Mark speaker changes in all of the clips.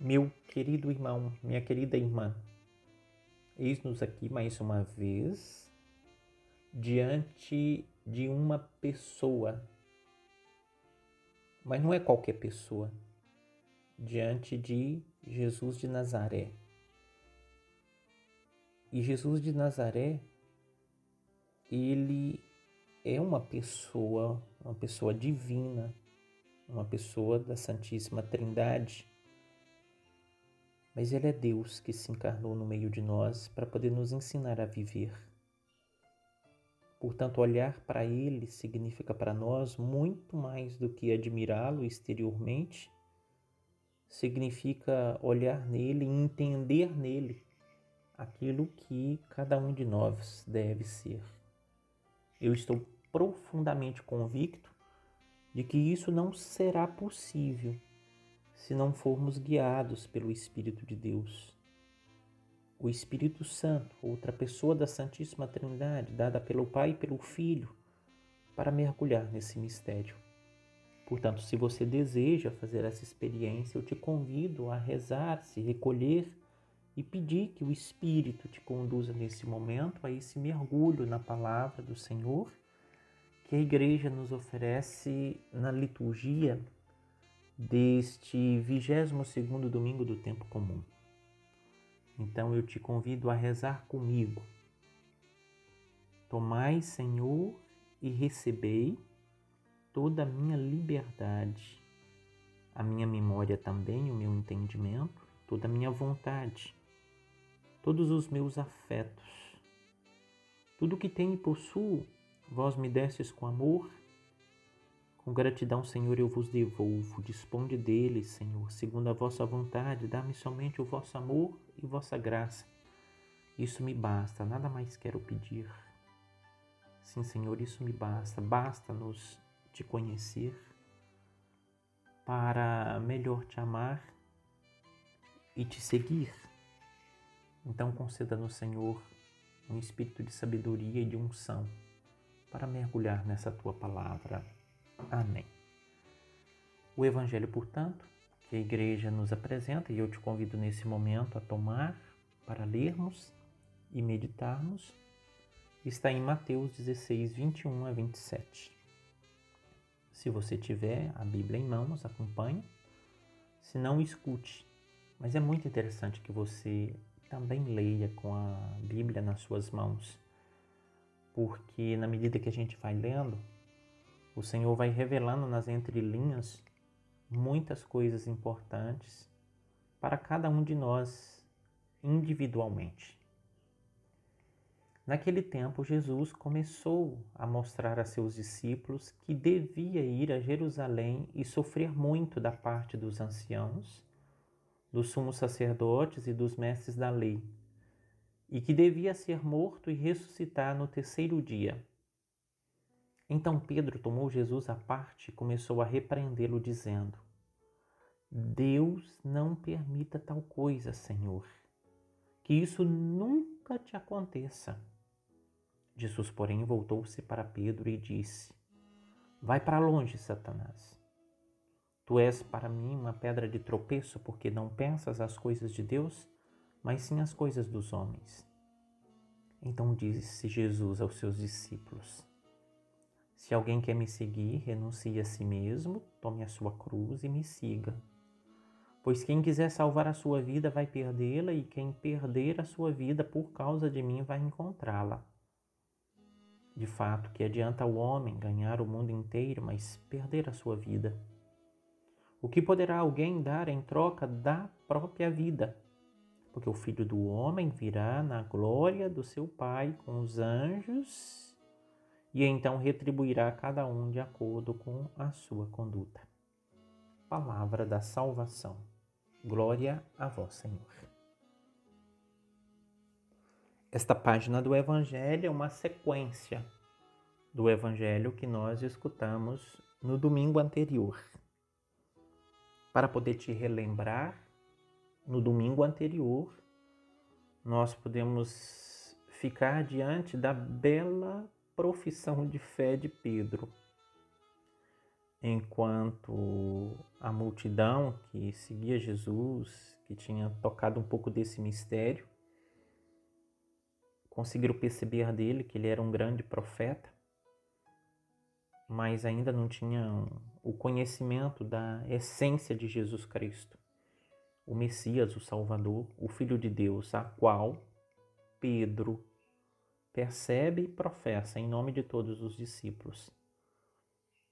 Speaker 1: Meu querido irmão, minha querida irmã, eis-nos aqui mais uma vez diante de uma pessoa, mas não é qualquer pessoa, diante de Jesus de Nazaré. E Jesus de Nazaré, ele é uma pessoa, uma pessoa divina, uma pessoa da Santíssima Trindade mas Ele é Deus que se encarnou no meio de nós para poder nos ensinar a viver. Portanto, olhar para Ele significa para nós muito mais do que admirá-lo exteriormente, significa olhar nele e entender nele aquilo que cada um de nós deve ser. Eu estou profundamente convicto de que isso não será possível se não formos guiados pelo Espírito de Deus. O Espírito Santo, outra pessoa da Santíssima Trindade, dada pelo Pai e pelo Filho, para mergulhar nesse mistério. Portanto, se você deseja fazer essa experiência, eu te convido a rezar, se recolher e pedir que o Espírito te conduza nesse momento a esse mergulho na palavra do Senhor que a igreja nos oferece na liturgia deste 22 domingo do tempo comum. Então eu te convido a rezar comigo. Tomai, Senhor, e recebei toda a minha liberdade, a minha memória também, o meu entendimento, toda a minha vontade, todos os meus afetos. Tudo que tenho e possuo, vós me destes com amor com gratidão, Senhor, eu vos devolvo. Disponde deles, Senhor, segundo a vossa vontade. Dá-me somente o vosso amor e vossa graça. Isso me basta, nada mais quero pedir. Sim, Senhor, isso me basta. Basta-nos te conhecer para melhor te amar e te seguir. Então, conceda-nos, Senhor, um espírito de sabedoria e de unção para mergulhar nessa tua palavra Amém. O Evangelho, portanto, que a Igreja nos apresenta, e eu te convido nesse momento a tomar para lermos e meditarmos, está em Mateus 16, 21 a 27. Se você tiver a Bíblia em mãos, acompanhe. Se não, escute. Mas é muito interessante que você também leia com a Bíblia nas suas mãos, porque na medida que a gente vai lendo, o Senhor vai revelando nas entrelinhas muitas coisas importantes para cada um de nós individualmente. Naquele tempo, Jesus começou a mostrar a seus discípulos que devia ir a Jerusalém e sofrer muito da parte dos anciãos, dos sumos sacerdotes e dos mestres da lei, e que devia ser morto e ressuscitar no terceiro dia. Então Pedro tomou Jesus à parte e começou a repreendê-lo, dizendo: Deus não permita tal coisa, Senhor, que isso nunca te aconteça. Jesus, porém, voltou-se para Pedro e disse: Vai para longe, Satanás. Tu és para mim uma pedra de tropeço, porque não pensas as coisas de Deus, mas sim as coisas dos homens. Então disse Jesus aos seus discípulos: se alguém quer me seguir, renuncie a si mesmo, tome a sua cruz e me siga. Pois quem quiser salvar a sua vida vai perdê-la, e quem perder a sua vida por causa de mim vai encontrá-la. De fato, que adianta o homem ganhar o mundo inteiro, mas perder a sua vida? O que poderá alguém dar em troca da própria vida? Porque o filho do homem virá na glória do seu Pai com os anjos e então retribuirá cada um de acordo com a sua conduta. Palavra da salvação. Glória a vós, Senhor. Esta página do Evangelho é uma sequência do Evangelho que nós escutamos no domingo anterior. Para poder te relembrar, no domingo anterior, nós podemos ficar diante da bela profissão de fé de Pedro. enquanto a multidão que seguia Jesus, que tinha tocado um pouco desse mistério, conseguiram perceber dele que ele era um grande profeta, mas ainda não tinham o conhecimento da essência de Jesus Cristo, o Messias, o Salvador, o Filho de Deus, a qual Pedro percebe e professa em nome de todos os discípulos.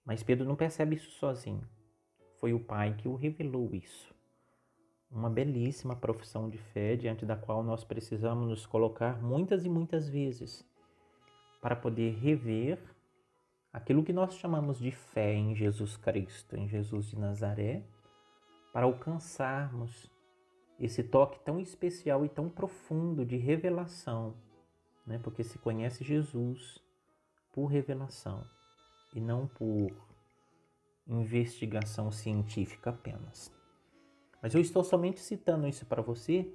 Speaker 1: Mas Pedro não percebe isso sozinho. Foi o Pai que o revelou isso. Uma belíssima profissão de fé diante da qual nós precisamos nos colocar muitas e muitas vezes para poder rever aquilo que nós chamamos de fé em Jesus Cristo, em Jesus de Nazaré, para alcançarmos esse toque tão especial e tão profundo de revelação, né? porque se conhece Jesus por revelação e não por investigação científica apenas. Mas eu estou somente citando isso para você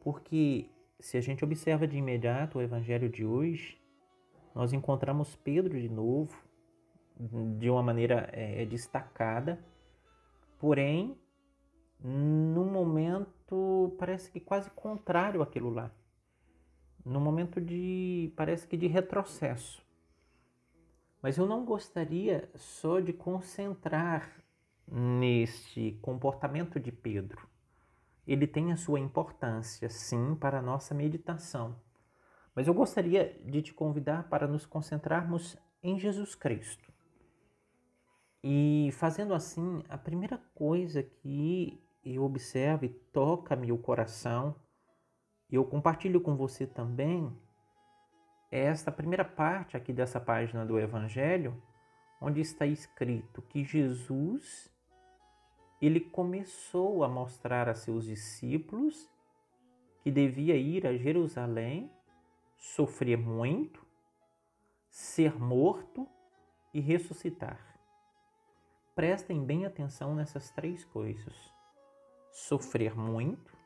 Speaker 1: porque se a gente observa de imediato o evangelho de hoje, nós encontramos Pedro de novo de uma maneira é, destacada, porém num momento parece que quase contrário àquilo lá. Num momento de parece que de retrocesso. Mas eu não gostaria só de concentrar neste comportamento de Pedro. Ele tem a sua importância, sim, para a nossa meditação. Mas eu gostaria de te convidar para nos concentrarmos em Jesus Cristo. E fazendo assim, a primeira coisa que eu observo e toca-me o coração, e eu compartilho com você também, esta primeira parte aqui dessa página do Evangelho, onde está escrito que Jesus ele começou a mostrar a seus discípulos que devia ir a Jerusalém, sofrer muito, ser morto e ressuscitar. Prestem bem atenção nessas três coisas: sofrer muito,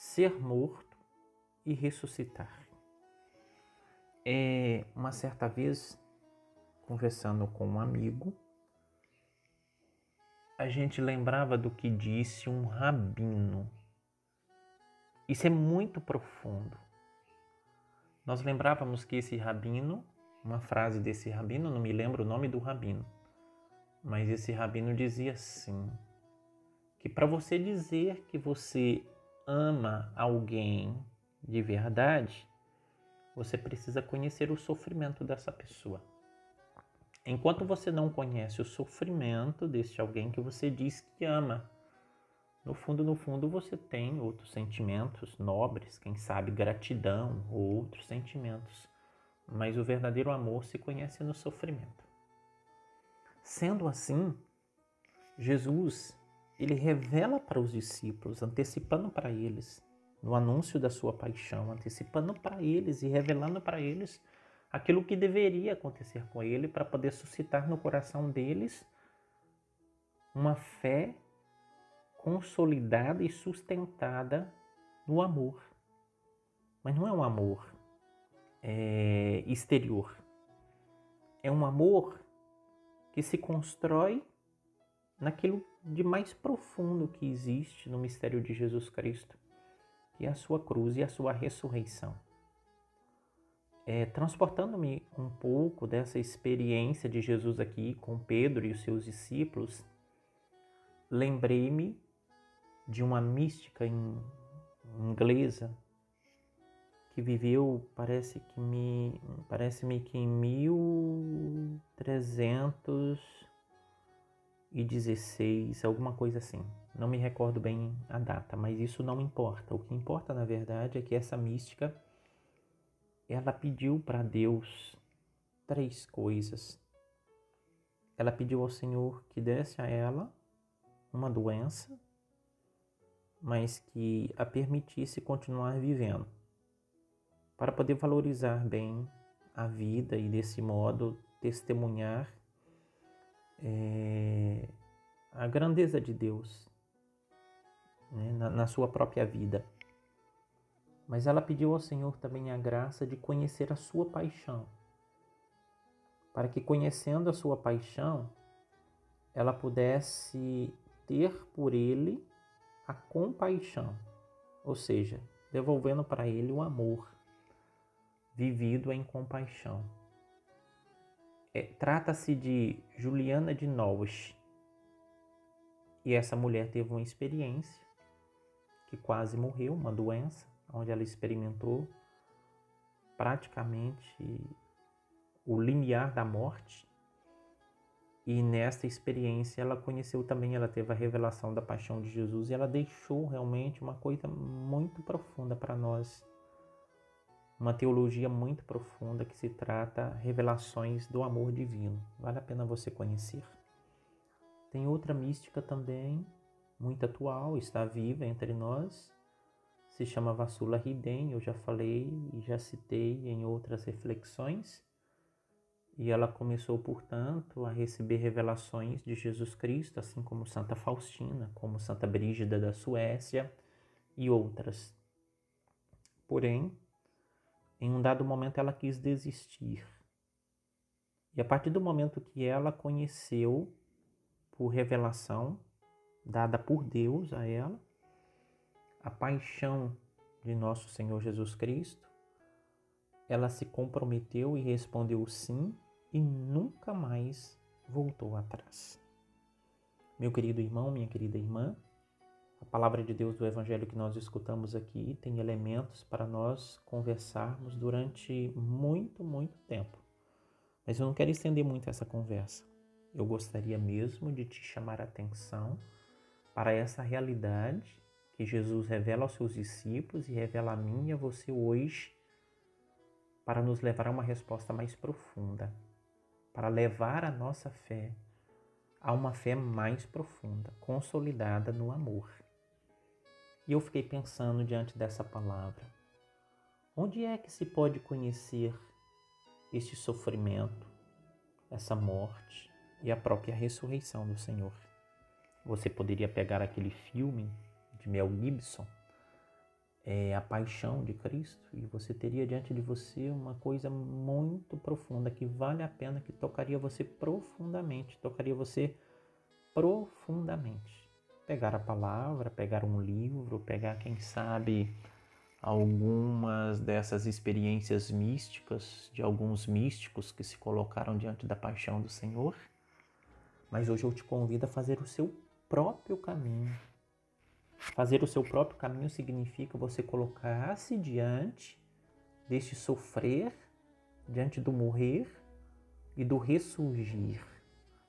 Speaker 1: ser morto e ressuscitar. É, uma certa vez, conversando com um amigo, a gente lembrava do que disse um rabino. Isso é muito profundo. Nós lembrávamos que esse rabino, uma frase desse rabino, não me lembro o nome do rabino, mas esse rabino dizia assim: que para você dizer que você ama alguém de verdade, você precisa conhecer o sofrimento dessa pessoa. Enquanto você não conhece o sofrimento deste alguém que você diz que ama, no fundo, no fundo, você tem outros sentimentos nobres, quem sabe gratidão ou outros sentimentos, mas o verdadeiro amor se conhece no sofrimento. Sendo assim, Jesus, ele revela para os discípulos, antecipando para eles no anúncio da sua paixão, antecipando para eles e revelando para eles aquilo que deveria acontecer com ele para poder suscitar no coração deles uma fé consolidada e sustentada no amor. Mas não é um amor é, exterior. É um amor que se constrói naquilo de mais profundo que existe no mistério de Jesus Cristo, e a sua cruz e a sua ressurreição. É, Transportando-me um pouco dessa experiência de Jesus aqui com Pedro e os seus discípulos, lembrei-me de uma mística inglesa que viveu, parece que me parece-me que em 1316, alguma coisa assim. Não me recordo bem a data, mas isso não importa. O que importa, na verdade, é que essa mística ela pediu para Deus três coisas. Ela pediu ao Senhor que desse a ela uma doença, mas que a permitisse continuar vivendo, para poder valorizar bem a vida e desse modo testemunhar é, a grandeza de Deus né, na, na sua própria vida. Mas ela pediu ao Senhor também a graça de conhecer a sua paixão, para que conhecendo a sua paixão, ela pudesse ter por ele a compaixão, ou seja, devolvendo para ele o amor vivido em compaixão. É, Trata-se de Juliana de Norwich. E essa mulher teve uma experiência que quase morreu, uma doença, onde ela experimentou praticamente o limiar da morte. E nesta experiência ela conheceu também, ela teve a revelação da paixão de Jesus e ela deixou realmente uma coisa muito profunda para nós uma teologia muito profunda que se trata revelações do amor divino. Vale a pena você conhecer. Tem outra mística também, muito atual, está viva entre nós. Se chama Vassula Riden, eu já falei e já citei em outras reflexões. E ela começou, portanto, a receber revelações de Jesus Cristo, assim como Santa Faustina, como Santa Brígida da Suécia e outras. Porém, em um dado momento ela quis desistir. E a partir do momento que ela conheceu, por revelação dada por Deus a ela, a paixão de nosso Senhor Jesus Cristo, ela se comprometeu e respondeu sim e nunca mais voltou atrás. Meu querido irmão, minha querida irmã, a palavra de Deus do Evangelho que nós escutamos aqui tem elementos para nós conversarmos durante muito, muito tempo. Mas eu não quero estender muito essa conversa. Eu gostaria mesmo de te chamar a atenção para essa realidade que Jesus revela aos seus discípulos e revela a mim e a você hoje, para nos levar a uma resposta mais profunda, para levar a nossa fé a uma fé mais profunda, consolidada no amor. E eu fiquei pensando diante dessa palavra: onde é que se pode conhecer este sofrimento, essa morte e a própria ressurreição do Senhor? Você poderia pegar aquele filme de Mel Gibson, é, A Paixão de Cristo, e você teria diante de você uma coisa muito profunda que vale a pena, que tocaria você profundamente, tocaria você profundamente pegar a palavra, pegar um livro, pegar, quem sabe, algumas dessas experiências místicas de alguns místicos que se colocaram diante da paixão do Senhor. Mas hoje eu te convido a fazer o seu próprio caminho. Fazer o seu próprio caminho significa você colocar-se diante deste sofrer, diante do morrer e do ressurgir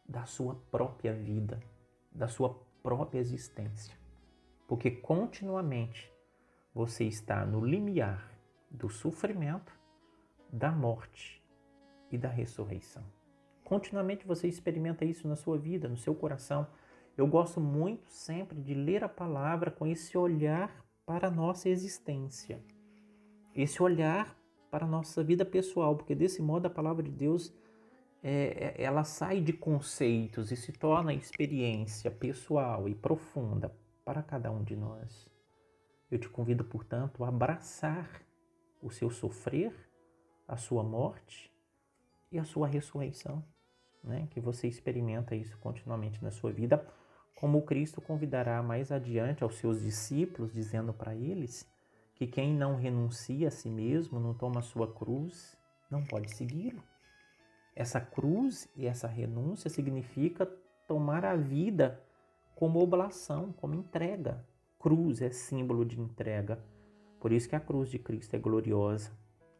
Speaker 1: da sua própria vida, da sua própria existência. Porque continuamente você está no limiar do sofrimento, da morte e da ressurreição. Continuamente você experimenta isso na sua vida, no seu coração. Eu gosto muito sempre de ler a palavra com esse olhar para a nossa existência, esse olhar para a nossa vida pessoal, porque desse modo a palavra de Deus é, ela sai de conceitos e se torna experiência pessoal e profunda para cada um de nós. Eu te convido, portanto, a abraçar o seu sofrer, a sua morte e a sua ressurreição, né? Que você experimenta isso continuamente na sua vida, como Cristo convidará mais adiante aos seus discípulos, dizendo para eles que quem não renuncia a si mesmo, não toma a sua cruz, não pode segui-lo. Essa cruz e essa renúncia significa tomar a vida como oblação, como entrega. Cruz é símbolo de entrega. Por isso que a cruz de Cristo é gloriosa.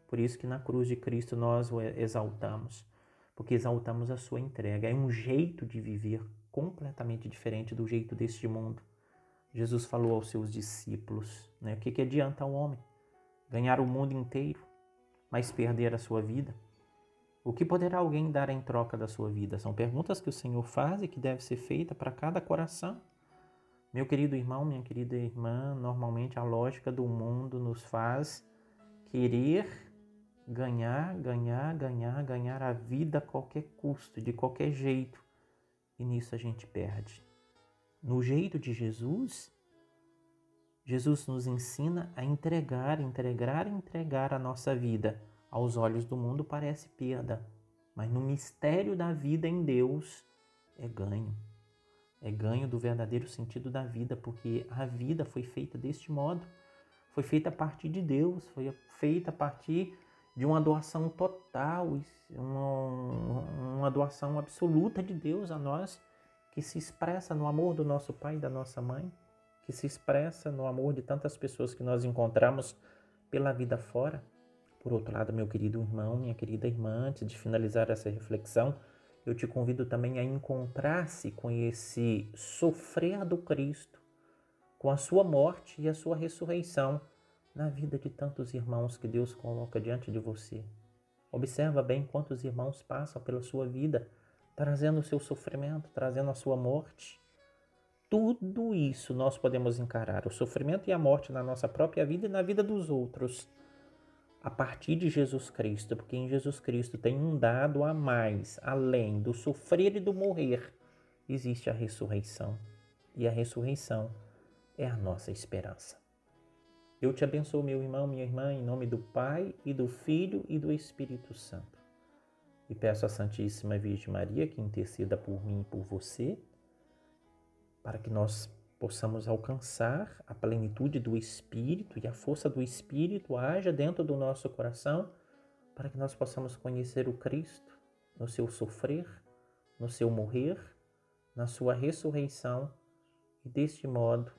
Speaker 1: Por isso que na cruz de Cristo nós o exaltamos, porque exaltamos a sua entrega. É um jeito de viver completamente diferente do jeito deste mundo. Jesus falou aos seus discípulos, né? O que, que adianta ao homem ganhar o mundo inteiro, mas perder a sua vida? O que poderá alguém dar em troca da sua vida? São perguntas que o Senhor faz e que deve ser feita para cada coração. Meu querido irmão, minha querida irmã, normalmente a lógica do mundo nos faz querer ganhar, ganhar, ganhar, ganhar a vida a qualquer custo, de qualquer jeito. E nisso a gente perde. No jeito de Jesus, Jesus nos ensina a entregar, entregar, entregar a nossa vida aos olhos do mundo parece perda, mas no mistério da vida em Deus é ganho. é ganho do verdadeiro sentido da vida, porque a vida foi feita deste modo. Foi feita a partir de Deus, foi feita a partir de uma doação total, uma, uma doação absoluta de Deus a nós, que se expressa no amor do nosso pai e da nossa mãe, que se expressa no amor de tantas pessoas que nós encontramos pela vida fora. Por outro lado, meu querido irmão, minha querida irmã, antes de finalizar essa reflexão, eu te convido também a encontrar-se com esse sofrer do Cristo, com a sua morte e a sua ressurreição na vida de tantos irmãos que Deus coloca diante de você. Observa bem quantos irmãos passam pela sua vida, trazendo o seu sofrimento, trazendo a sua morte. Tudo isso nós podemos encarar, o sofrimento e a morte na nossa própria vida e na vida dos outros, a partir de Jesus Cristo, porque em Jesus Cristo tem um dado a mais, além do sofrer e do morrer, existe a ressurreição. E a ressurreição é a nossa esperança. Eu te abençoo, meu irmão, minha irmã, em nome do Pai e do Filho e do Espírito Santo. E peço à Santíssima Virgem Maria que interceda por mim e por você, para que nós possamos alcançar a plenitude do Espírito e a força do Espírito haja dentro do nosso coração, para que nós possamos conhecer o Cristo no seu sofrer, no seu morrer, na sua ressurreição e deste modo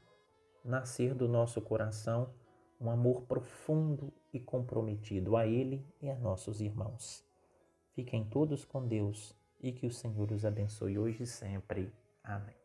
Speaker 1: nascer do nosso coração um amor profundo e comprometido a Ele e a nossos irmãos. Fiquem todos com Deus e que o Senhor os abençoe hoje e sempre. Amém.